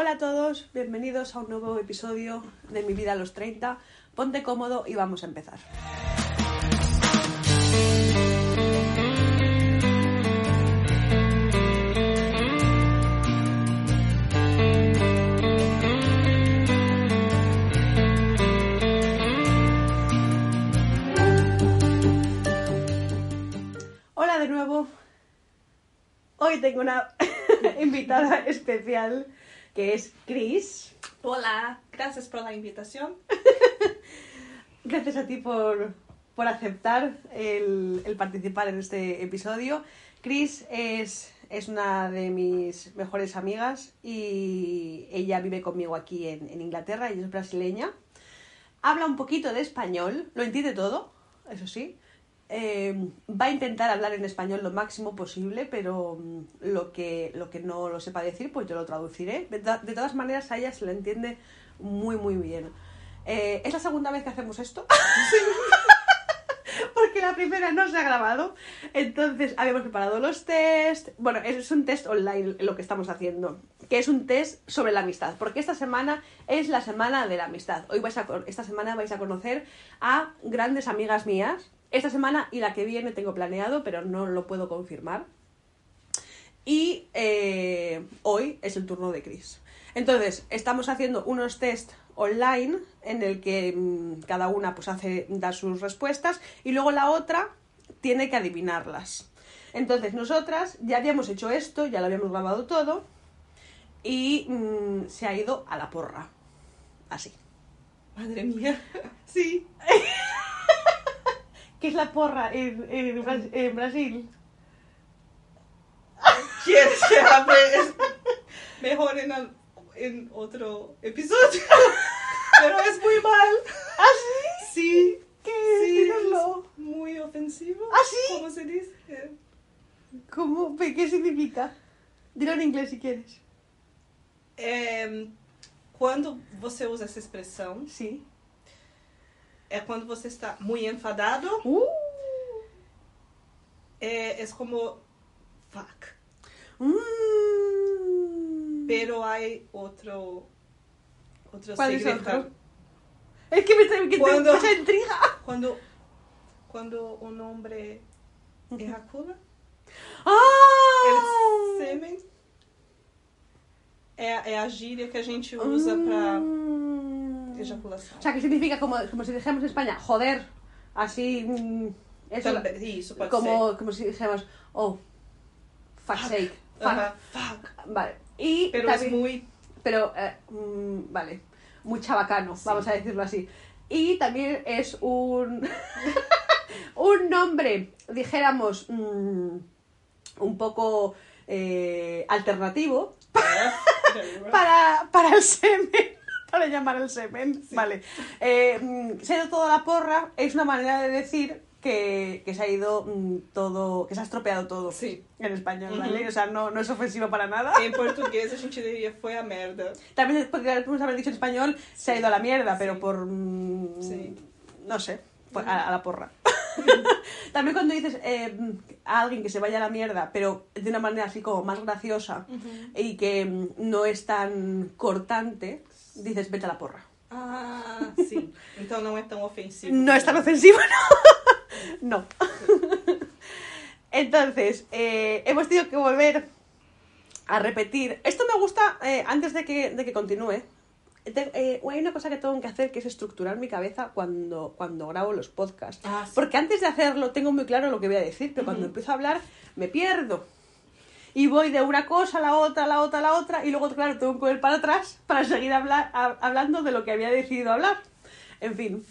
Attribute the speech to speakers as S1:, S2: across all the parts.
S1: Hola a todos, bienvenidos a un nuevo episodio de Mi vida a los 30. Ponte cómodo y vamos a empezar. Hola de nuevo. Hoy tengo una invitada especial que es Chris.
S2: Hola, gracias por la invitación.
S1: Gracias a ti por, por aceptar el, el participar en este episodio. Chris es, es una de mis mejores amigas y ella vive conmigo aquí en, en Inglaterra y es brasileña. Habla un poquito de español, lo entiende todo, eso sí. Eh, va a intentar hablar en español lo máximo posible, pero mm, lo que, lo que no lo sepa decir, pues yo lo traduciré. De, to- de todas maneras, a ella se lo entiende muy, muy bien. Eh, es la segunda vez que hacemos esto. Porque la primera no se ha grabado. Entonces, habíamos preparado los test. Bueno, es un test online lo que estamos haciendo. Que es un test sobre la amistad. Porque esta semana es la semana de la amistad. Hoy vais a, esta semana vais a conocer a grandes amigas mías. Esta semana y la que viene tengo planeado, pero no lo puedo confirmar. Y eh, hoy es el turno de Chris. Entonces, estamos haciendo unos test online en el que mm, cada una pues hace da sus respuestas y luego la otra tiene que adivinarlas. Entonces, nosotras ya habíamos hecho esto, ya lo habíamos grabado todo y mm, se ha ido a la porra. Así.
S2: Madre mía. Sí.
S1: ¿Qué es la porra en, en en Brasil?
S2: ¿Quieres que hable es- mejor en, al- en otro episodio? Pero es muy mal.
S1: ¿Ah, sí?
S2: Sí.
S1: ¿Qué?
S2: Sí, es muy ofensivo.
S1: ¿Ah, sí?
S2: ¿Cómo se dice?
S1: ¿Cómo? ¿Qué significa? Dilo en inglés si quieres.
S2: É, quando você usa essa expressão,
S1: Sí.
S2: É quando você está muito enfadado.
S1: Uh.
S2: É, é como fuck.
S1: Mm.
S2: Pero hay
S1: ¿Cuál es
S2: significado.
S1: Es que me trae que
S2: Cuando-
S1: tengo mucha intriga.
S2: Quando quando um homem ejacula, sêmen é, é a gíria que a gente usa para
S1: O sea, que significa como, como si dijéramos en España, joder, así. mm, Eso,
S2: isso pode
S1: como, como si dijéramos, oh, fuck's sake. Fuck.
S2: Fuck.
S1: Vale. Y
S2: Pero
S1: también-
S2: es muy
S1: pero eh, mm, vale, muy chabacano, vamos a decirlo así. Y también es un un nombre, dijéramos, mm, un poco eh, alternativo para, para el semen. Para llamar el semen, vale. Eh, mm, se ha ido toda la porra, es una manera de decir que, que se ha ido mm, todo, que se ha estropeado todo
S2: Sí.
S1: en español, ¿vale?
S2: Ujú.
S1: O sea, no, no es ofensivo para nada.
S2: Em português a gente diria foi a merda.
S1: También podríamos haber dicho en español, se ha ido a la mierda, pero
S2: Sí.
S1: por... mm,
S2: Sí.
S1: No sé, por- a, a la porra. También cuando dices eh, a alguien que se vaya a la mierda, pero de una manera así como más graciosa y que no es tan cortante, dices vete a la porra.
S2: Ah, sim. Então não é tão ofensivo.
S1: No es tan ofensivo, no. No. Entonces, eh, hemos tenido que volver a repetir. Esto me gusta eh, antes de que, de que continúe. Te- eh, hay una cosa que tengo que hacer que es estructurar mi cabeza cuando, cuando grabo los podcasts.
S2: Ah, sí.
S1: Porque antes de hacerlo tengo muy claro lo que voy a decir, pero cuando empiezo a hablar me pierdo. Y voy de una cosa a la otra, a la otra, a la otra, y luego, claro, tengo que volver para atrás para seguir hablar, a- hablando de lo que había decidido hablar. En fin,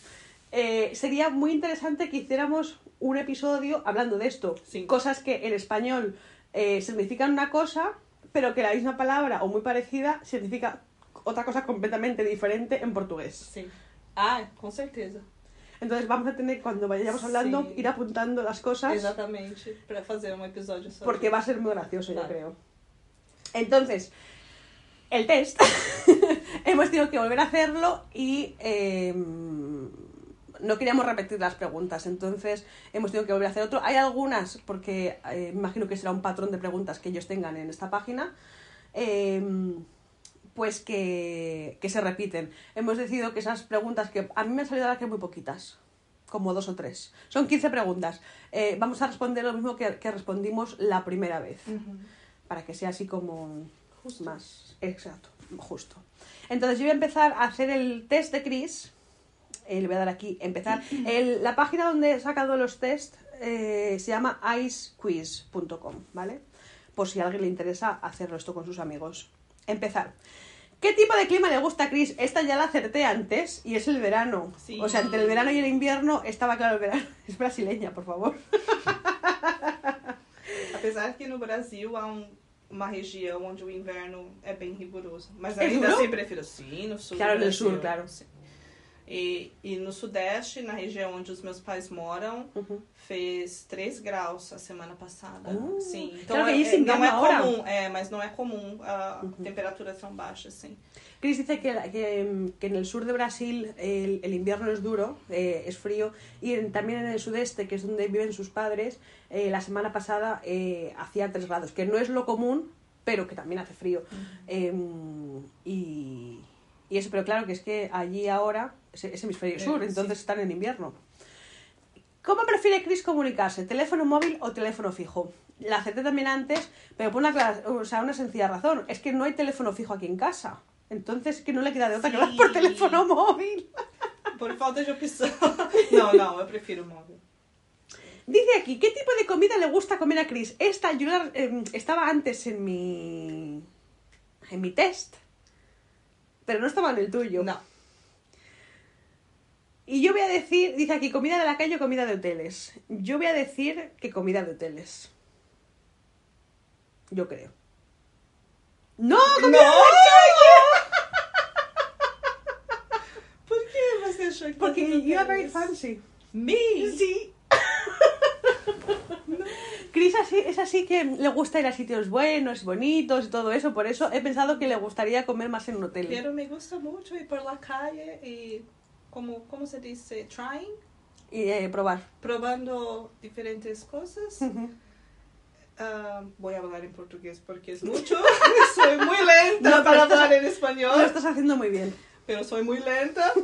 S1: eh, sería muy interesante que hiciéramos un episodio hablando de esto.
S2: Sí.
S1: Cosas que en español eh, significan una cosa, pero que la misma palabra o muy parecida significa otra cosa completamente diferente en portugués.
S2: Sim. Ah, com certeza.
S1: Entonces vamos a tener, cuando vayamos hablando,
S2: Sí.
S1: ir apuntando las cosas.
S2: Exatamente. Pra fazer um episódio sobre
S1: porque va a ser muy gracioso, yo creo. Entonces, el test, hemos tenido que volver a hacerlo y eh, no queríamos repetir las preguntas, entonces hemos tenido que volver a hacer otro. Hay algunas, porque eh, me imagino que será un patrón de preguntas que ellos tengan en esta página, eh, pues que, que se repiten. Hemos decidido que esas preguntas que a mí me han salido ahora que muy poquitas, como dos o tres. Son 15 preguntas. Eh, vamos a responder lo mismo que, que respondimos la primera vez, para que sea así como
S2: Justo.
S1: más exacto, justo. Entonces yo voy a empezar a hacer el test de Chris. Eh, le voy a dar aquí, empezar. El- la página donde he sacado los test eh, se llama icequiz.com, ¿vale? Por si a alguien le interesa hacerlo esto con sus amigos. Empezar. ¿Qué tipo de clima le gusta a Chris? Esta ya la acerté antes y es el verano.
S2: Sí.
S1: O sea, entre el verano y el invierno estaba claro el verano. Es brasileña, por favor.
S2: Apesar que no Brasil há um, uma região onde o inverno é bem rigoroso. Mas
S1: É
S2: ainda
S1: duro?
S2: assim prefiro sim, no sul.
S1: Claro, no sul, claro.
S2: sim. E, e no sudeste, na região onde os meus pais moram,
S1: Uhum.
S2: fez 3 graus a semana passada.
S1: Uh,
S2: sim.
S1: claro que
S2: é, é- não é comum, é, mas não é comum a
S1: Uhum.
S2: temperaturas tão baixas, sim.
S1: Chris dice que, que, que en el sur de Brasil el, el invierno es duro, eh, es frío, y en- también en el sudeste, que es donde viven sus padres, eh, la semana pasada eh, hacía 3 grados, que no es lo común, pero que también hace frío. Y, y eso, pero claro que es que allí ahora es, hemisferio
S2: Eh,
S1: sur,
S2: sí.
S1: entonces están en invierno. ¿Cómo prefiere Chris comunicarse? ¿Teléfono móvil o teléfono fijo? La acepté también antes, pero por una, clara- o sea, una sencilla razón. Es que no hay teléfono fijo aquí en casa. Entonces es que no le queda de otra que hablar por
S2: Sí.
S1: teléfono móvil.
S2: Por falta de opção. não, não, eu prefiro móvel.
S1: Dice aquí, ¿qué tipo de comida le gusta comer a Chris? Esta yo la- em, estaba antes en mi en mi test, pero no estaba en el tuyo.
S2: Não.
S1: Y yo voy a decir, dice aquí, comida de la calle o comida de hoteles. Yo voy a decir que comida de hoteles. Yo creo. ¡No! ¡Comida
S2: Não!
S1: de la
S2: Por que você achou que
S1: Porque you are very fancy.
S2: Me?
S1: Sí. Chris así, es así que le gusta ir a sitios buenos, bonitos y todo eso. Por eso he pensado que le gustaría comer más en un hotel.
S2: Pero me gusta mucho ir por la calle y, como, como se dice, trying,
S1: Y eh, probar.
S2: probando diferentes cosas.
S1: Ujú.
S2: Ah, voy a hablar en portugués porque es mucho. soy muy lenta
S1: No,
S2: para hablar en
S1: Lo
S2: espanhol,
S1: estás haciendo muy bien.
S2: pero soy muy lenta.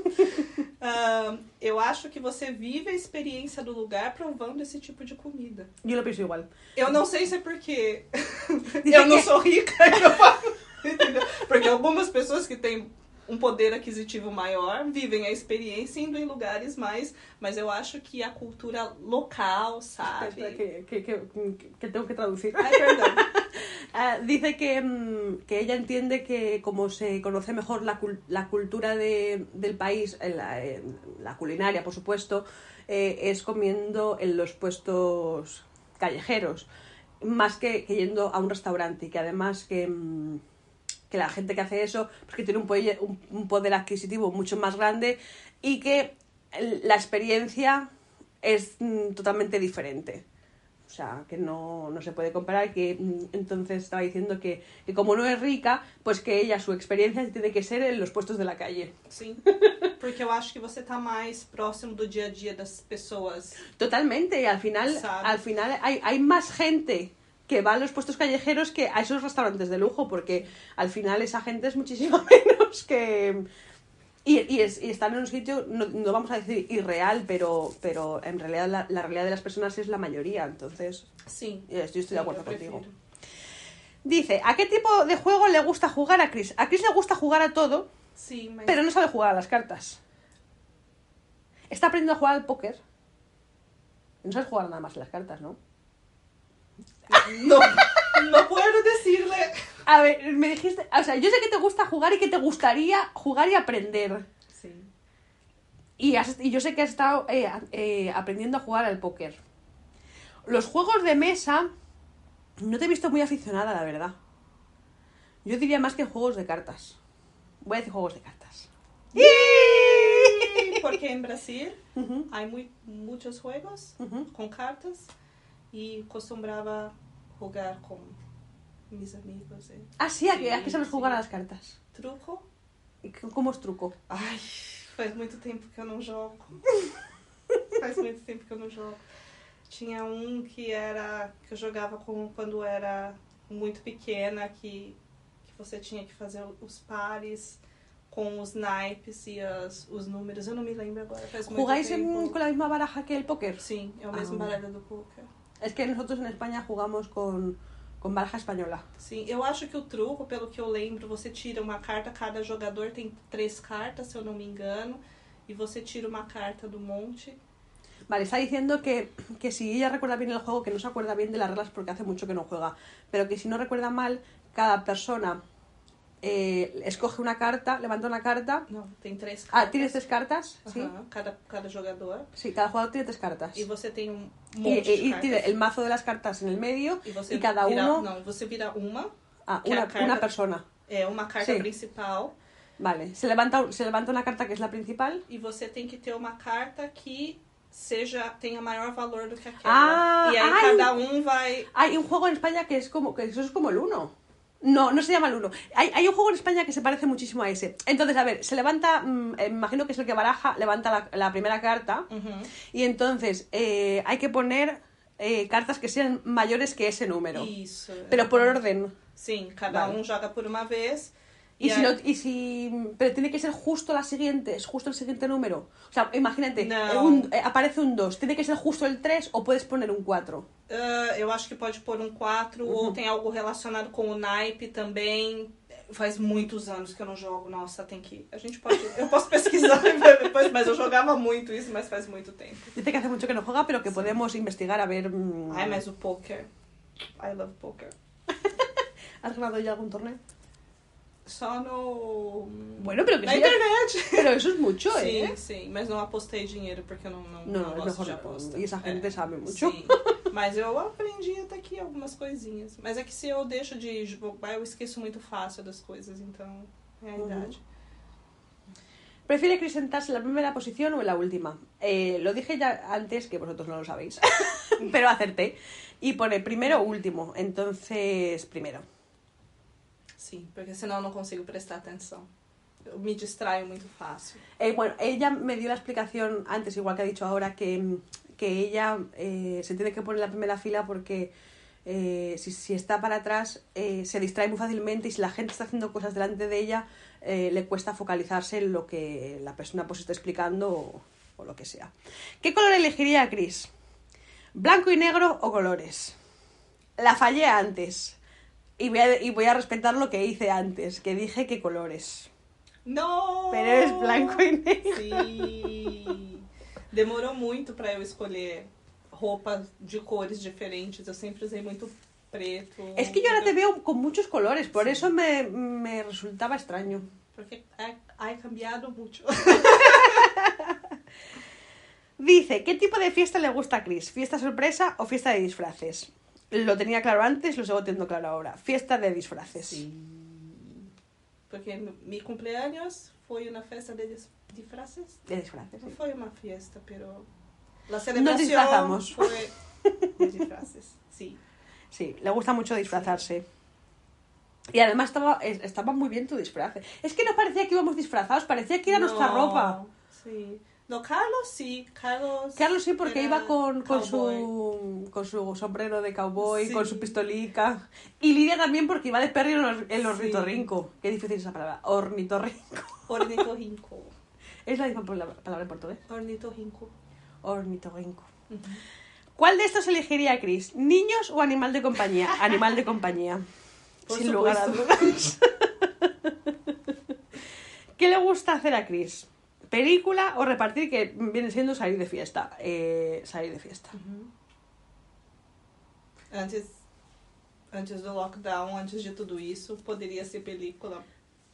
S2: Ah, eu acho que você vive a experiência do lugar provando esse tipo de comida.
S1: Yo lo pienso igual.
S2: Eu não sei se é porque eu não sou rica, que eu? Porque algumas pessoas que têm um poder aquisitivo maior vivem a experiência indo em lugares mais. Mas eu acho que a cultura local, sabe?
S1: Que, que- que- que tengo que traducir.
S2: Perdão.
S1: Ah, dice que, mm, que ella entiende que como se conoce mejor la, la cultura de- del país, la, la culinaria, por supuesto, eh, es comiendo en los puestos callejeros, más que, que yendo a un restaurante, y que además que, mm, que la gente que hace eso, pues que tiene un, poye- un- un poder adquisitivo mucho más grande y que la experiencia es mm, totalmente diferente. O sea, que no, no se puede comparar, que mm, entonces estaba diciendo que, que como no es rica, pues que ella, su experiencia tiene que ser en los puestos de la calle.
S2: Sim. Porque eu acho que você tá mais próximo do dia a dia das pessoas.
S1: Totalmente, y al final, al final hay, hay más gente que va a los puestos callejeros que a esos restaurantes de lujo, porque al final esa gente es muchísimo menos que... Y, y, es- y están en un sitio, no, no vamos a decir irreal, pero, pero en realidad la, la realidad de las personas es la mayoría, entonces
S2: Sim.
S1: yo estoy de acuerdo contigo. Dice, ¿a qué tipo de juego le gusta jugar a Chris? A Chris le gusta jugar a todo,
S2: mas.
S1: pero no sabe jugar a las cartas. Está aprendiendo a jugar al póker. No sabes jugar nada más a las cartas, ¿no?
S2: Não, não puedo decirle.
S1: A ver, me dijiste, o sea, yo sé que te gusta jugar y que te gustaría jugar y aprender.
S2: Sim.
S1: Y, has- y yo sé que has estado eh, eh, aprendiendo a jugar al póker. Los juegos de mesa, no te he visto muy aficionada, la verdad. Yo diría más que juegos de cartas. Voy a decir juegos de cartas.
S2: Porque em Brasil há mui- muitos juegos com cartas e costumava jogar com mis amigos. eh.
S1: Ah, sí, ¿a que, a sabes jugar
S2: sí.
S1: a las cartas?
S2: Truco.
S1: ¿Y c- ¿Cómo es truco?
S2: Ai, faz muito tempo que eu não jogo. faz muito tempo que eu não jogo. Tinha um que era que eu jogava com quando era muito pequena que, que você tinha que fazer os pares com os naipes e as, os números. Eu não me lembro agora, faz muito
S1: ¿Jugáis
S2: tempo.
S1: con la misma baraja que el póker?
S2: Sim, é o mesmo
S1: Ah.
S2: baralho do poker.
S1: Es que nosotros en España jugamos con, con baraja española.
S2: Sim, eu acho que o truco, pelo que eu lembro, você tira uma carta, cada jogador tem três cartas, se eu não me engano, e você tira uma carta do monte.
S1: Vale, está diciendo que, que si ella recuerda bien el juego, que no se acuerda bien de las reglas porque hace mucho que no juega, pero que si no recuerda mal, cada persona eh, escoge una carta, levanta una carta.
S2: Não, tem três cartas.
S1: Ah, tienes tres cartas, ¿sí?
S2: Cada, cada jogador.
S1: Sí, cada jugador tiene tres cartas.
S2: E você tem um
S1: Y, y- y tiene el mazo de las cartas en el medio
S2: E você
S1: y cada
S2: vira,
S1: uno...
S2: Não, você vira uma,
S1: Ah, una,
S2: carta-
S1: una persona.
S2: é uma carta
S1: Sim.
S2: principal,
S1: Vale, se levanta, se levanta una carta que es la principal.
S2: e você tem que ter uma carta que seja tenha maior valor do que aquela.
S1: Ah,
S2: e aí
S1: ai.
S2: cada um vai.
S1: Hay un juego en España que es como que eso es como el uno. No, no se llama el uno. Hay, hay un juego en España que se parece muchísimo a ese. Entonces, a ver, se levanta, mm, eh, imagino que es el que baraja, levanta la, la primera carta y entonces eh, hay que poner eh, cartas que sean mayores que ese número. Pero por orden.
S2: Sim, cada
S1: Vale.
S2: um joga por uma vez.
S1: Y,
S2: E
S1: si no- y si. Pero tiene que ser justo la siguiente, es justo el siguiente número. O sea, imagínate,
S2: No.
S1: eh, un- eh, aparece un 2, tiene que ser justo el 3 o puedes poner un 4.
S2: Ah, eu acho que pode pôr um 4 ou tem algo relacionado com o naipe também. Faz muitos anos que eu não jogo. Nossa, tem que. A gente pode. Eu posso pesquisar depois, mas eu jogava muito isso, mas faz muito tempo.
S1: Dice que hace mucho que no juega, pero que podemos investigar a ver. mm,
S2: Ai, mas o poker. I love poker.
S1: ¿Has ganado ya algún torneo?
S2: Só no.
S1: Bueno, pero que
S2: Na internet.
S1: Pero eso es mucho,
S2: Sim,
S1: ¿eh?
S2: sim, mas não apostei dinheiro porque eu não, não,
S1: No,
S2: não
S1: es
S2: gosto de aposta.
S1: Y esa gente
S2: É.
S1: sabe mucho.
S2: Sim, mas eu aprendi até aqui algumas coisinhas. Mas é que se eu deixo de jogar, eu esqueço muito fácil das coisas, então é a
S1: Uhum.
S2: idade.
S1: ¿Prefiere sentarse en la primera posición o en la última? Eh, lo dije ya antes, que vosotros no lo sabéis, pero acerté. Y pone primero o último, entonces primero.
S2: Sim, porque senão eu não consigo prestar atenção. Eu me distraio muito fácil.
S1: Eh, bueno, ella me dio la explicación antes, igual que ha dicho ahora, que, que ella eh, se tiene que poner en la primera fila porque eh, si, si está para atrás se distrae muy fácilmente y si la gente está haciendo cosas delante de ella le cuesta focalizarse en lo que la persona pues está explicando o, o lo que sea. ¿Qué color elegiría Chris? ¿Blanco y negro o colores? La fallé antes y voy a, y voy a respetar lo que hice antes, que dije que colores.
S2: Não!
S1: Pero es blanco y negro.
S2: Sim! Demorou muito pra eu escolher roupas de cores diferentes. Eu sempre usei muito preto.
S1: Es que yo ahora te veo con muchos colores, por eso me, me resultaba extraño.
S2: Porque ha, ha cambiado mucho.
S1: Dice, ¿qué tipo de fiesta le gusta a Chris? ¿Fiesta sorpresa o fiesta de disfraces? Lo tenía claro antes, lo sigo teniendo claro ahora. Fiesta de disfraces.
S2: Sim. Porque mi- cumpleaños foi uma festa de dis- disfraces.
S1: De disfraces. Sí.
S2: foi uma fiesta, pero la
S1: Nos
S2: celebración
S1: disfrazamos.
S2: fue de disfraces. Sí.
S1: Sí, le gusta mucho disfrazarse. Y además estaba, es- estaba muy bien tu disfraz. Es que no parecía que íbamos disfrazados, parecía que era nuestra ropa.
S2: Sí. No, Carlos sí. Carlos.
S1: Carlos sí, porque iba con, con, su, con su sombrero de cowboy,
S2: Sí.
S1: con su pistolica. Y Lidia también porque iba de perro en
S2: Sí.
S1: ornitorrinco. Qué difícil esa palabra. Ornitorrinco.
S2: Ornitorrinco.
S1: Es la misma palabra, palabra en portugués.
S2: Ornitorrinco.
S1: Ornitorrinco. ¿Cuál de estos elegiría Chris? ¿Niños o animal de compañía? Animal de compañía.
S2: Por
S1: Sin lugar a dudas. ¿Qué le gusta hacer a Chris? ¿Película o repartir? Que viene siendo salir de fiesta. Eh, salir de fiesta.
S2: Antes, antes do lockdown, antes de tudo isso, poderia ser película.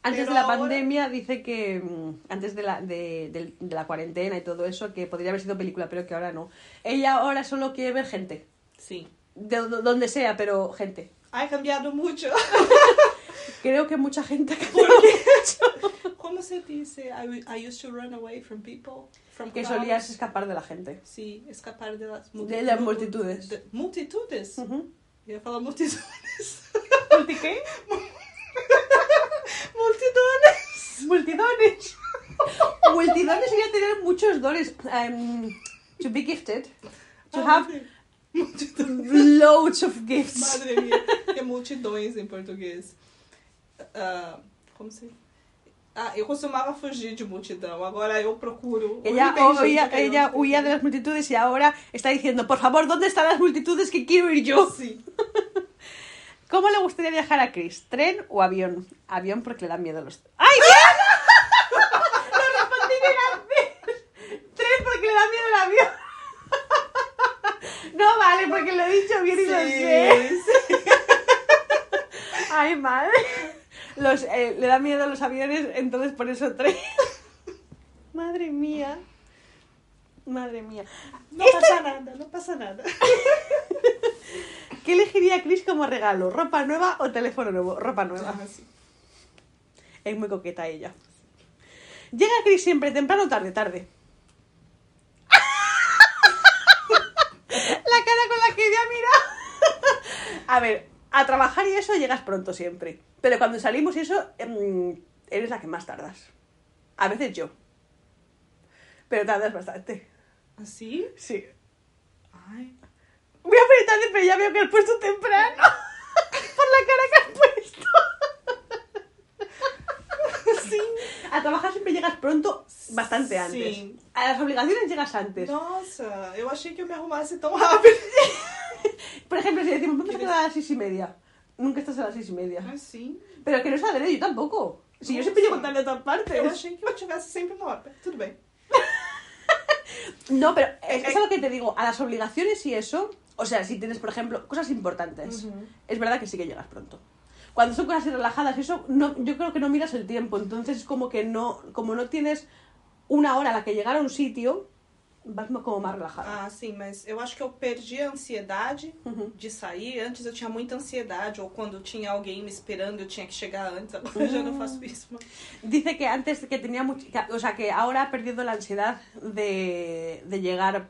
S1: Antes
S2: Pero
S1: de la
S2: ahora-
S1: pandemia dice que mm, antes de la, de, del- de la cuarentena y todo eso que podría haber sido película pero que ahora no. Ella ahora solo quiere ver gente,
S2: Sim.
S1: de do- donde sea, pero gente.
S2: Ai, cambiado muito.
S1: Creo que mucha gente ha cambiado.
S2: Como se dice? I, I used to run away from people. From
S1: que
S2: crowds.
S1: solías escapar de la gente.
S2: Sí, escapar de las
S1: De las multitudes.
S2: de- multitudes?
S1: Ujú.
S2: Eu ia falar multitudes.
S1: ¿Multi qué?
S2: multitudes.
S1: Multidones. Multidones sería tener muchos dones. Um, to be gifted. To have
S2: Multitudes.
S1: loads of gifts.
S2: Madre mia, é multidões em português. ah, como se. Ah, eu costumava fugir de multidão, agora eu procuro.
S1: Ella, huía, ella huía de las multitudes y ahora está diciendo, por favor, ¿dónde están las multitudes que quiero ir yo?
S2: Sim.
S1: ¿Cómo le gustaría viajar a Chris? ¿Tren o avión? Avión porque le dan miedo los... ¡Ay, Dios! Lo respondí bien. Tren porque le da miedo el avión. No vale, porque lo he dicho bien y lo sé. Ay, madre. Los, eh, le da miedo a los aviones, entonces por eso tren. Madre mía. Madre mía.
S2: Não passa nada, não passa nada.
S1: ¿Qué elegiría Chris como regalo? ¿Ropa nueva o teléfono nuevo? Ropa nueva.
S2: Ah.
S1: Es muy coqueta ella. Llega Chris siempre temprano o tarde, tarde. la cara con la que ella mira. a ver, a trabajar y eso llegas pronto siempre. Pero cuando salimos y eso, em, eres la que más tardas. A veces yo. Pero tardas bastante.
S2: Assim?
S1: Sí.
S2: Ai.
S1: Voy a poner tarde, pero ya veo que has puesto temprano. Por la cara que has puesto.
S2: Sim.
S1: A trabajar siempre llegas pronto, bastante antes.
S2: Sí.
S1: A las obligaciones llegas antes.
S2: Nossa, eu achei que eu me arrumasse tão rápido.
S1: Por ejemplo, si decimos, vamos a quedar a las seis y media. Nunca estás a las seis y media.
S2: Assim.
S1: Pero que no es adrede, yo tampoco. Si yo siempre
S2: sé.
S1: llego tarde a todas partes.
S2: Eu achei que eu tivesse sempre uma hora. Tudo bem.
S1: No, pero es,
S2: Eh,
S1: es a lo que te digo, a las obligaciones y eso, o sea, si tienes, por ejemplo, cosas importantes, es verdad que sí que llegas pronto. Cuando son cosas relajadas, eso, no, yo creo que no miras el tiempo, entonces es como que no, como no tienes una hora a la que llegar a un sitio, como más relajada.
S2: Ah, sim, mas eu acho que eu perdi a ansiedade
S1: Uhum.
S2: de sair. Antes eu tinha muita ansiedade, ou quando tinha alguém me esperando, eu tinha que chegar antes. Agora eu já não faço isso. Mas...
S1: Dice que antes que tenía mucho, que- o sea, que ahora ha perdido la ansiedad de, de llegar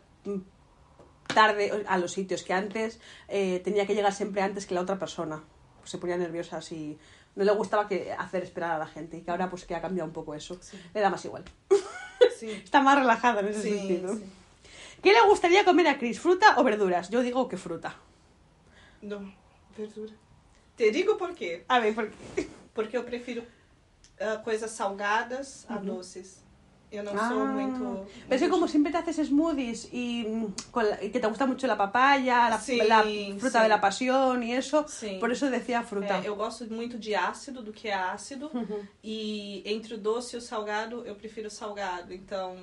S1: tarde a los sitios, que antes eh, tenía que llegar siempre antes que la otra persona. Se ponía nerviosa así, no le gustaba que hacer esperar a la gente y que ahora pues que ha cambiado un poco eso.
S2: Sí.
S1: Le da más igual. Está más relajada en ese sentido. ¿Qué le gustaría comer a Chris? ¿Fruta o verduras? Yo digo que fruta.
S2: Não, verdura. Te digo por quê.
S1: A ver, ¿por qué?
S2: Porque eu prefiro ah, coisas salgadas a doces. Não sou
S1: Ah,
S2: muito.
S1: Pero es que como siempre te haces smoothies y, mm, con la- y que te gusta mucho la papaya, la,
S2: Sí,
S1: la fruta
S2: sí.
S1: de la pasión y eso,
S2: Sim.
S1: por eso decía fruta.
S2: É, eu gosto muito de ácido do que é ácido. E entre o doce e o salgado, eu prefiro salgado. Então,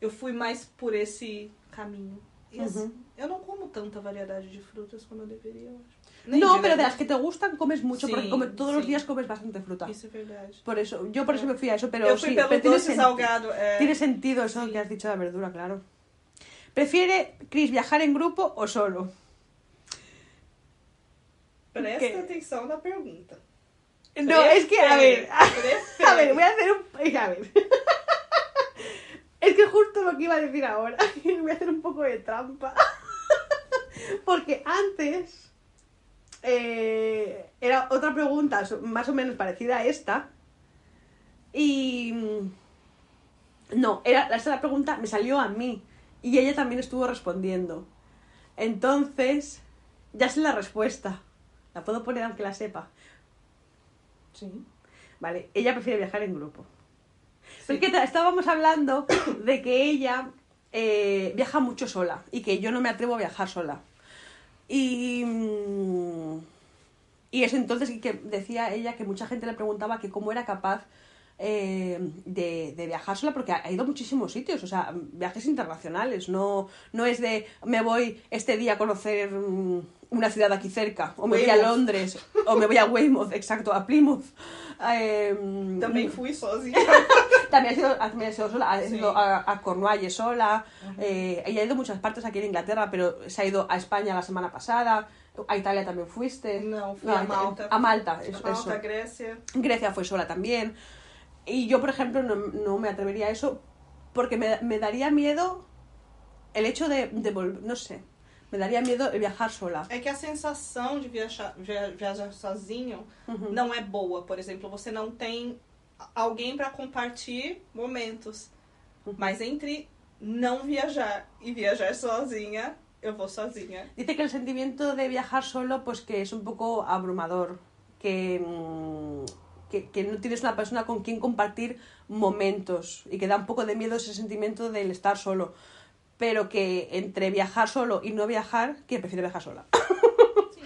S2: eu fui mais por esse caminho.
S1: Uhum.
S2: Eu não como tanta variedade de frutas como eu deveria, eu acho. Nem
S1: No,
S2: de
S1: pero de las que te gustan comes mucho,
S2: Sí,
S1: porque come- todos los
S2: sí.
S1: días comes bastante fruta.
S2: Isso é verdade.
S1: Por eso, yo por eso me fui a eso, pero
S2: eu fui
S1: sí, pero tiene, senti-
S2: salgado. É...
S1: tiene sentido eso
S2: Sí.
S1: que has dicho de la verdura, claro. ¿Prefiere, Chris, viajar en grupo o solo?
S2: Presta
S1: Que-
S2: atenção na pergunta.
S1: No, es que, a ver,
S2: Prefere.
S1: a ver, voy a hacer un... A ver. Es que justo lo que iba a decir ahora, voy a hacer un poco de trampa. Porque antes eh, era otra pregunta más o menos parecida a esta. Y... mm, No, era, esa pregunta me salió a mí. Y ella también estuvo respondiendo. Entonces, ya sé la respuesta. La puedo poner aunque la sepa.
S2: Sim.
S1: Vale, ella prefiere viajar en grupo.
S2: Sim.
S1: Porque estábamos hablando de que ella eh, viaja mucho sola y que yo no me atrevo a viajar sola. Y, mm, y es entonces que decía ella que mucha gente le preguntaba que cómo era capaz eh, de, de viajar sola porque ha ido a muchísimos sitios, o sea, viajes internacionales, no, no es de me voy este día a conocer mm, una ciudad aquí cerca, o me voy a. Londres, o me voy a Weymouth, exacto, a Plymouth. Eh,
S2: Também fui sozinha.
S1: también ha sido, también ha sido sola, ha
S2: Sí.
S1: ido a, a Cornualles sola, eh, ella ha ido a muchas partes aquí en Inglaterra, pero se ha ido a España la semana pasada, a Italia también fuiste.
S2: Não, fui
S1: No,
S2: a Malta.
S1: A Malta, eso,
S2: A Malta,
S1: eso.
S2: Grécia.
S1: Grecia fue sola también. Y yo, por ejemplo, no, no me atrevería a eso porque me, me daría miedo el hecho de, de volver, no sé, me daría miedo el viajar sola.
S2: É que a sensação de viajar, via- viajar sozinho
S1: Uhum.
S2: não é boa. Por exemplo, você não tem alguém para compartilhar momentos.
S1: Uhum.
S2: Mas entre não viajar e viajar sozinha, eu vou sozinha.
S1: Dice que el sentimiento de viajar solo, pues que es un poco abrumador, que, mm, que, que no tienes una persona con quien compartir momentos y que da un poco de miedo ese sentimiento del estar solo. Pero que entre viajar solo y no viajar, que prefiere viajar sola.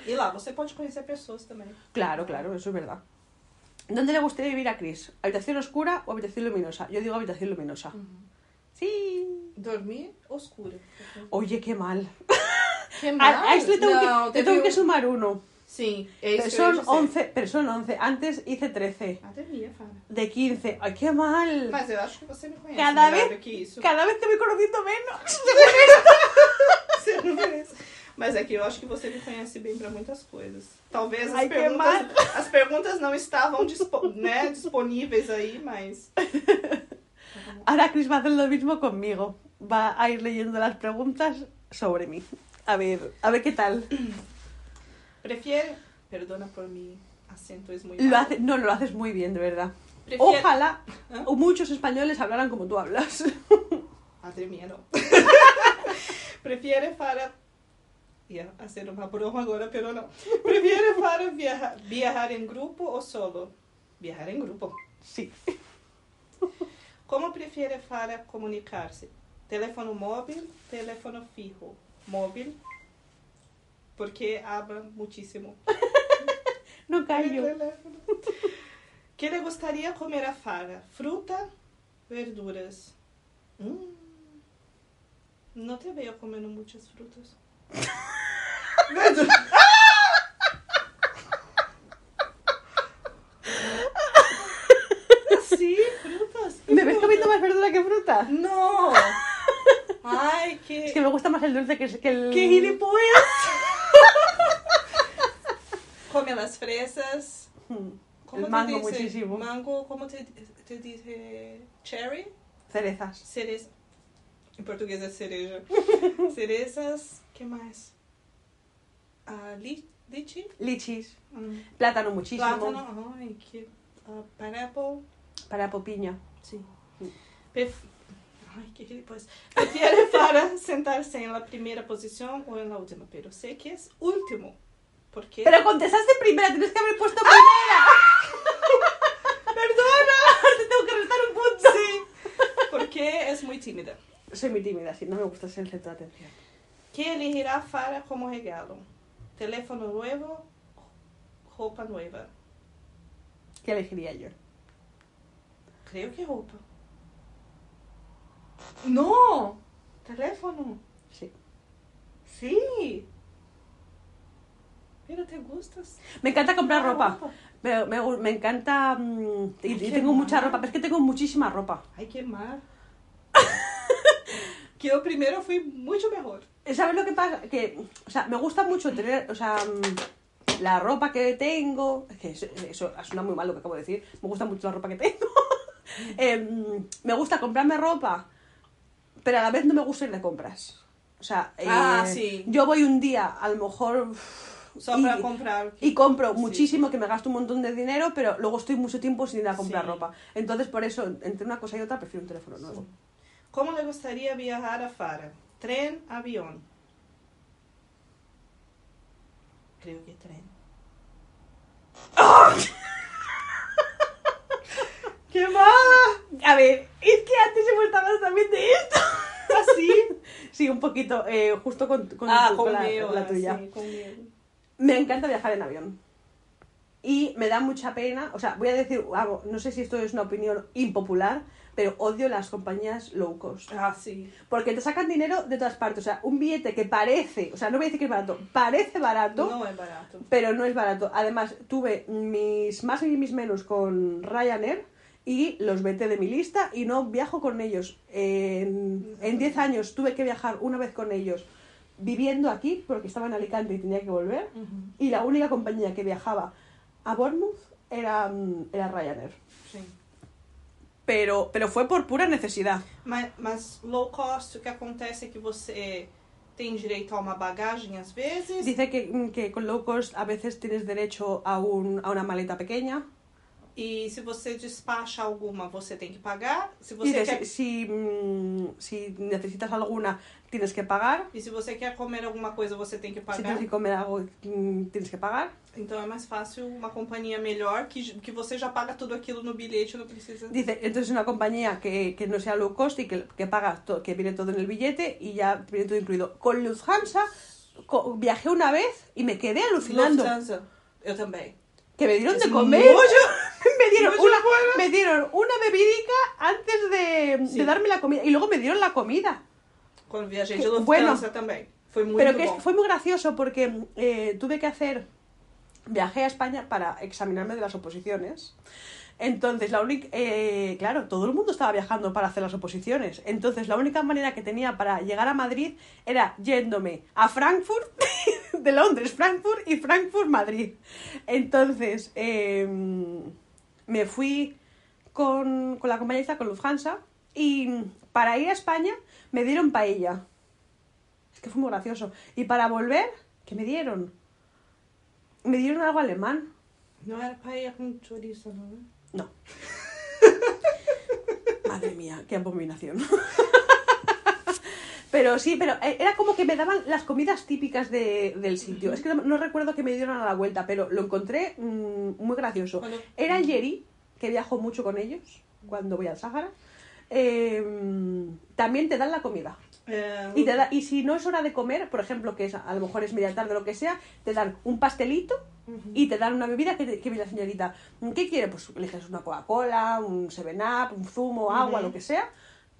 S2: E lá você pode conhecer pessoas também.
S1: Claro, claro, eso es verdad. ¿Dónde le gustaría vivir a Chris? ¿Habitación oscura o habitación luminosa? Yo digo habitación luminosa. Sí.
S2: Dormir oscura.
S1: Oye, qué mal.
S2: Que
S1: A, a esto le tengo,
S2: Não,
S1: que,
S2: teve
S1: tengo que
S2: um-
S1: sumar uno.
S2: Isso
S1: Pero son
S2: dizer.
S1: 11, pero son 11. Antes hice 13.
S2: Até minha, Fara.
S1: De 15. ¡Ay, qué mal!
S2: Mas acho que você me conhece
S1: Cada vez-
S2: que.
S1: Cada vez te voy conociendo menos.
S2: Mas é que eu acho que você me conhece bem pra muitas coisas. Talvez as,
S1: Ai, que
S2: perguntas, as perguntas não estavam dispo, né, disponíveis aí, mas.
S1: Ahora Chris va a hacer lo mismo conmigo. Va a ir leyendo las preguntas sobre mí. A ver, a ver qué tal.
S2: Prefiere. Perdona por mi acento, es muy
S1: Lo hace, no, lo haces muy bien, de verdad.
S2: Prefiere.
S1: Ojalá
S2: ¿Ah?
S1: muchos españoles hablaran como tú hablas.
S2: Madre mía, não. Prefiere para. Ia fazer uma broma agora, pero não. Prefiere para viajar, viajar em grupo ou solo? Viajar em grupo.
S1: Sí.
S2: Como prefiere para comunicar-se? Telefone móvel, telefone fijo? Móvel, porque habla muchísimo.
S1: No
S2: teléfono. Que le gustaría comer a Fara? Fruta, verduras. Mm. No te veo comiendo muchas frutas. Sí, frutas.
S1: ¿Me ves comiendo más verdura que fruta?
S2: No. Ay, qué,
S1: Es que me gusta más el dulce que, el...
S2: qué gilipollas. Come las fresas.
S1: Hmm.
S2: ¿Cómo
S1: El mango
S2: te dice?
S1: muchísimo.
S2: Mango, ¿cómo te, te dice? Cherry?
S1: Cerezas.
S2: Cereza. Em português é cereja. Cerezas. que mais? Ah, li, lichi?
S1: Lichis.
S2: Hum.
S1: Plátano muchísimo.
S2: Plátano. Ai, que... ah, pineapple.
S1: Para popiña.
S2: Sim. Pref... Ai, que gilipollas. Prefiere para sentar-se em la primeira posição ou em la última? Pero sé que es último. Porque...
S1: Pero contestaste primera, tienes que haber puesto primera.
S2: Perdona!
S1: Te tengo que restar un punto.
S2: Sí. Porque es muy tímida.
S1: Soy muy tímida, sí, no me gusta ser el centro de atención.
S2: Que elegirá Fara como regalo? Teléfono nuevo, roupa nueva.
S1: ¿Qué elegiría yo?
S2: Creo que roupa. No! Teléfono.
S1: Sí.
S2: Sí. Pero te gustas.
S1: Me encanta comprar ropa. Me, me, me encanta. mm, y, tengo mucha ropa, pero es que tengo muchísima ropa.
S2: Ai, que mar. que eu primeiro fui muito melhor.
S1: ¿Sabes lo que pasa? Que, o sea, me gusta mucho tener, o sea, mm, la ropa que tengo. Es que eso, eso suena muy mal lo que acabo de decir. Me gusta mucho la ropa que tengo. Em, me gusta comprarme ropa, pero a la vez no me gusta ir de compras. O sea,
S2: Ah,
S1: eh,
S2: sí.
S1: yo voy un día, a lo mejor. Y-
S2: para comprar.
S1: Y compro
S2: Sí.
S1: muchísimo, que me gasto un montón de dinero, pero luego estoy mucho tiempo sin ir a comprar
S2: Sí.
S1: ropa. Entonces, por eso, entre una cosa y otra, prefiero un teléfono nuevo.
S2: Como le gustaría viajar a Fara? Tren, avião? Creo que tren. ¡Qué mala!
S1: A ver, es que antes hemos hablado también de esto.
S2: ¿Así?
S1: Sí, un poquito, eh, justo con, con,
S2: ah,
S1: tu- con la, con la
S2: ah,
S1: tuya.
S2: sí.
S1: Me encanta viajar en avión. Y me da mucha pena, o sea, voy a decir, no sé si esto es una opinión impopular, pero odio las compañías low cost.
S2: Ah, sí.
S1: Porque te sacan dinero de todas partes. O sea, un billete que parece, o sea, no voy a decir que es barato, parece barato,
S2: No es barato.
S1: pero no es barato. Además, tuve mis más y mis menos con Ryanair y los vete de mi lista y no viajo con ellos. En en 10 años tuve que viajar una vez con ellos viviendo aquí porque estaba en Alicante y tenía que volver. Y la única compañía que viajaba a Bournemouth era, mm, era Ryanair.
S2: Sim.
S1: Pero, pero fue por pura necesidad.
S2: Mas, mas low cost, o que acontece é que você tem direito a uma bagagem às vezes.
S1: Dice que, que con low cost a veces tienes derecho a, un, a una maleta pequeña.
S2: E se você despacha alguma, você tem que pagar. Se você
S1: Dice,
S2: quer,
S1: si, si, si necesitas alguna, tienes que pagar.
S2: e se você quer comer alguma coisa, você tem que pagar.
S1: tienes que comer algo, mm, tienes que pagar.
S2: Então é mais fácil uma companhia melhor que, que você já paga tudo aquilo no bilhete, não precisa.
S1: Dice, entonces una compañía que, que no sea low cost y que, que paga, que viene todo en el billete y ya viene todo incluido. Con Lufthansa co- viajé una vez y me quedé alucinando.
S2: Lufthansa. Eu também.
S1: Que me dieron de comer. me, me dieron una bebidica antes de,
S2: Sí.
S1: de darme la comida. Y luego me dieron la comida.
S2: Viajei
S1: Que bueno.
S2: também. Foi muito
S1: Pero que es
S2: bom.
S1: que fue muy gracioso porque eh, tuve que hacer. Viajé a España para examinarme de las oposiciones. Entonces, la única. eh, claro, todo el mundo estaba viajando para hacer las oposiciones. Entonces, la única manera que tenía para llegar a Madrid era yéndome a Frankfurt, de Londres, Frankfurt y Frankfurt, Madrid. Entonces, eh, me fui con, con la compañía con Lufthansa y para ir a España me dieron paella. Es que fue muy gracioso. Y para volver, ¿qué me dieron? Me dieron algo alemán.
S2: Não era paella não, né?
S1: No. Madre mía, qué abominación. Pero sí, pero eh, era como que me daban las comidas típicas de- del sitio. Es que no, no recuerdo que me dieron a la vuelta, pero lo encontré mm, muy gracioso. Era el Yeri, que viajo mucho con ellos cuando voy al Sáhara. Eh, también te dan la comida.
S2: É,
S1: Y, te da- y si no es hora de comer, por ejemplo, que es, a lo mejor es media tarde o lo que sea, te dan un pastelito y te dan una bebida que, que viene la señorita. ¿Qué quiere? Pues eliges una Coca-Cola, un 7-Up, un zumo, agua, lo que sea.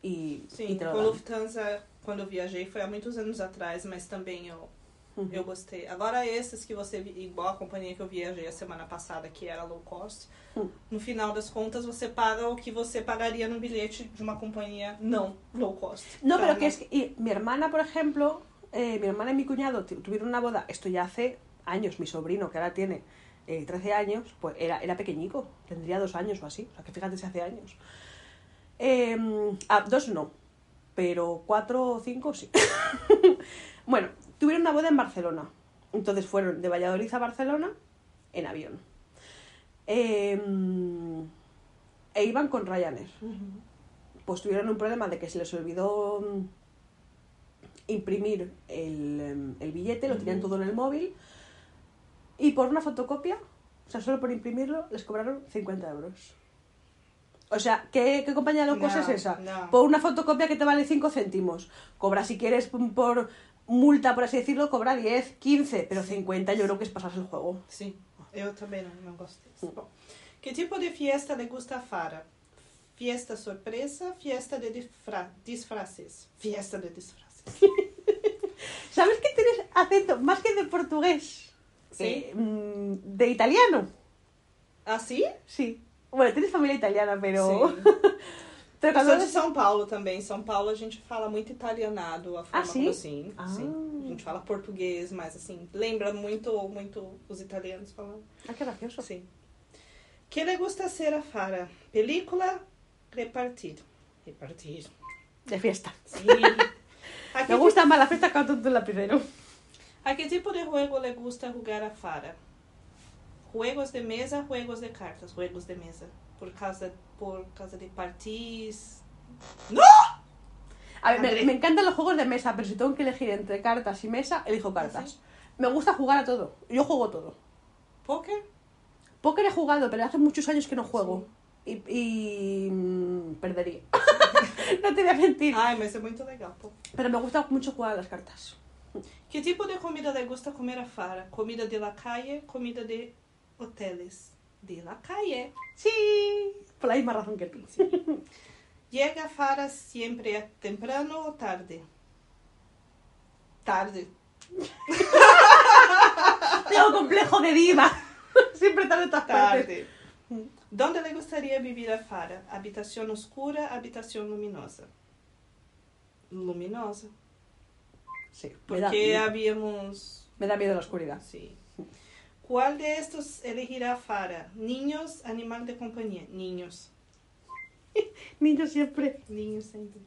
S1: Y, y
S2: Sim,
S1: te lo
S2: com
S1: dan.
S2: Lufthansa, quando eu viajei, foi há muitos anos atrás, mas também eu,
S1: Ujú.
S2: eu gostei. Agora, esses que você, igual a companhia que eu viajei a semana passada, que era low cost,
S1: Hum.
S2: no final das contas, você paga o que você pagaria no bilhete de uma companhia não low cost.
S1: No,
S2: Tá,
S1: pero que es que y mi hermana, por ejemplo, eh, mi hermana y mi cuñado tu- tuvieron una boda, esto ya hace años, mi sobrino, que ahora tiene eh, 13 años, pues era, era pequeñico, tendría dos años o así, o sea que fíjate si hace años. Eh, ah, dos no, pero cuatro o cinco sí. bueno, tuvieron una boda en Barcelona, entonces fueron de Valladolid a Barcelona en avión. Eh, e iban con Ryanair pues tuvieron un problema de que se les olvidó mm, imprimir el, em, el billete, lo tenían todo en el móvil, y por una fotocopia, o sea, solo por imprimirlo, les cobraron 50 euros. O sea, ¿qué, qué compañía low cost
S2: No,
S1: es esa?
S2: no.
S1: Por una fotocopia que te vale 5 céntimos. Cobra, si quieres, p- por multa, por así decirlo, cobra 10, 15, pero 50 yo creo que es pasarse el juego.
S2: Eu também não, não gosto. Bom, que tipo de fiesta le gusta a Fara? Fiesta sorpresa, fiesta de disfra disfraces. Fiesta de disfraces.
S1: ¿Sabes que tienes acento más que de portugués?
S2: Sí.
S1: Eh, mm, de italiano.
S2: Assim?
S1: Sí. Bueno, tienes familia italiana, pero.
S2: Sim.
S1: pero
S2: Eu sou de São Paulo também. Em São Paulo a gente fala muito italianado, a forma
S1: Ah, sim?
S2: assim.
S1: Ah.
S2: Sim. A gente fala português, mas assim, lembra muito, muito os italianos falando.
S1: Ah, qué gracioso.
S2: Sim. Que le gusta hacer a Fara? Película, repartir. Repartir.
S1: De fiesta.
S2: Sim. A que
S1: Me gusta que el tonto en la primero.
S2: A que tipo de juego le gusta jugar a Fara? Juegos de mesa, juegos de cartas, juegos de mesa. Por causa, por causa de partis.
S1: A ver, me, me encantan los juegos de mesa, pero si tengo que elegir entre cartas y mesa, elijo cartas.
S2: ¿Ah, sí?
S1: Me gusta jugar a todo. Yo juego todo.
S2: Póquer?
S1: Póker he jugado, pero hace muchos años que no juego. Y, y, mm, perdería. no te voy a mentir.
S2: Ai, mas é muito legal.
S1: Pero me gusta mucho jugar a las cartas.
S2: Que tipo de comida le gusta comer a Fara? Comida de la calle, comida de hoteles. De la calle.
S1: Sí. Por la misma razón que tú.
S2: Llega a Fara siempre temprano o tarde? Tarde.
S1: Tengo complejo de diva. Siempre tarde todas partes.
S2: Tarde. ¿Dónde le gustaría vivir a Fara? Habitación oscura, habitación luminosa. Luminosa.
S1: Sí, me da,
S2: Porque habíamos...
S1: me da miedo la oscuridad.
S2: Sí. ¿Cuál de estos elegirá Fara? Niños, animal de compañía. Niños.
S1: Niños siempre.
S2: Niños sempre.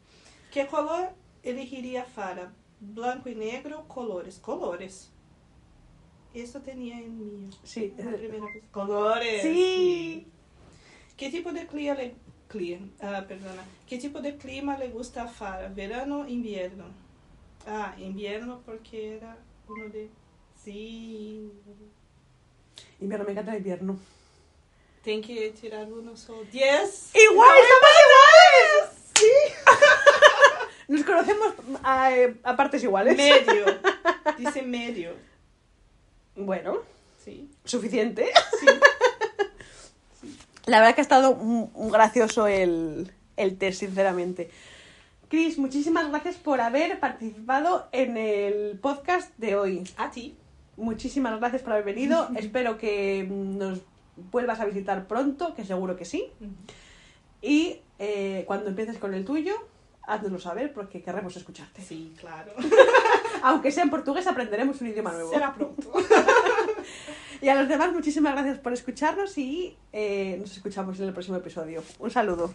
S2: ¿Qué color elegiría Fara? Blanco y negro, colores. Colores. Eso tenía en mí.
S1: Sí.
S2: La primera vez. Colores.
S1: Sí.
S2: ¿Qué tipo de clima le, cli- ah, perdona, ¿Qué tipo de clima le gusta a Fara? ¿Verano invierno? Ah, invierno porque era uno de... Sí.
S1: Invierno, me encanta el invierno.
S2: Tem que tirar uno solo. 10.
S1: ¡Igual! ¡Estamos iguales! ¡Sí! Nos conocemos a, a partes iguales.
S2: Medio. Dice medio.
S1: Bueno,
S2: Sí.
S1: suficiente.
S2: Sí.
S1: La verdad que ha estado gracioso el, el test, sinceramente. Chris, muchísimas gracias por haber participado en el podcast de hoy.
S2: A ti.
S1: Muchísimas gracias por haber venido. Espero que nos vuelvas a visitar pronto, que seguro que sí. Y eh, cuando empieces con el tuyo, háznoslo saber porque querremos escucharte.
S2: Sí, claro.
S1: Aunque sea en portugués, aprenderemos un idioma nuevo.
S2: Será pronto.
S1: Y a los demás, muchísimas gracias por escucharnos y eh, nos escuchamos en el próximo episodio. Un saludo.